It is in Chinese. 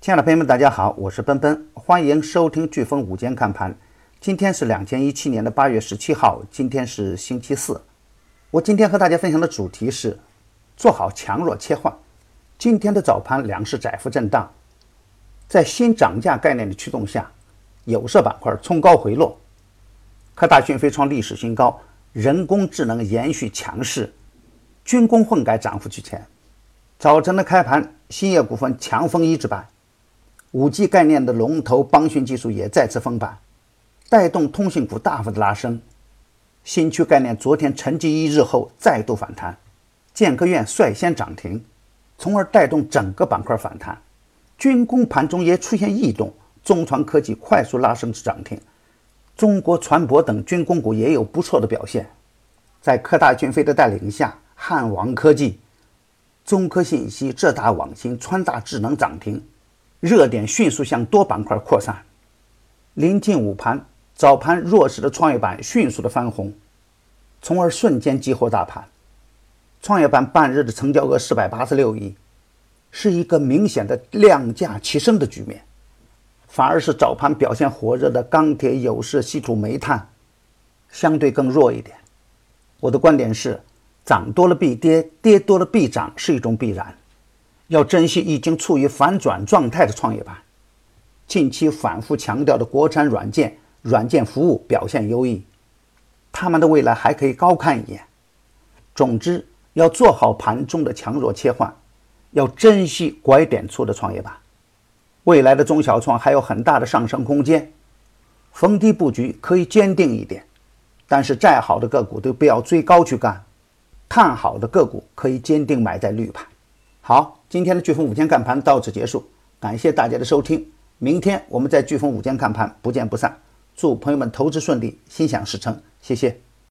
亲爱的朋友们，大家好，我是奔奔，欢迎收听飓风午间看盘。今天是两千一七年的八月十七号，今天是星期四。我今天和大家分享的主题是做好强弱切换。今天的早盘两市窄幅震荡，在新涨价概念的驱动下，有色板块冲高回落，科大讯飞创历史新高，人工智能延续强势，军工混改涨幅居前。早晨的开盘，兴业股份强封一字板，五 G 概念的龙头邦讯技术也再次封板，带动通信股大幅的拉升。新区概念昨天沉寂一日后再度反弹，建科院率先涨停，从而带动整个板块反弹。军工盘中也出现异动，中船科技快速拉升至涨停，中国船舶等军工股也有不错的表现。在科大讯飞的带领下，汉王科技。中科信息、浙大网信、川大智能涨停，热点迅速向多板块扩散。临近午盘，早盘弱势的创业板迅速的翻红，从而瞬间激活大盘。创业板半日的成交额四百八十六亿，是一个明显的量价齐升的局面。反而是早盘表现火热的钢铁、有色、稀土、煤炭，相对更弱一点。我的观点是。涨多了必跌，跌多了必涨是一种必然。要珍惜已经处于反转状态的创业板。近期反复强调的国产软件、软件服务表现优异，他们的未来还可以高看一眼。总之，要做好盘中的强弱切换，要珍惜拐点处的创业板。未来的中小创还有很大的上升空间，逢低布局可以坚定一点。但是再好的个股都不要追高去干。看好的个股可以坚定买在绿盘。好，今天的飓风午间看盘到此结束，感谢大家的收听。明天我们在飓风午间看盘不见不散。祝朋友们投资顺利，心想事成，谢谢。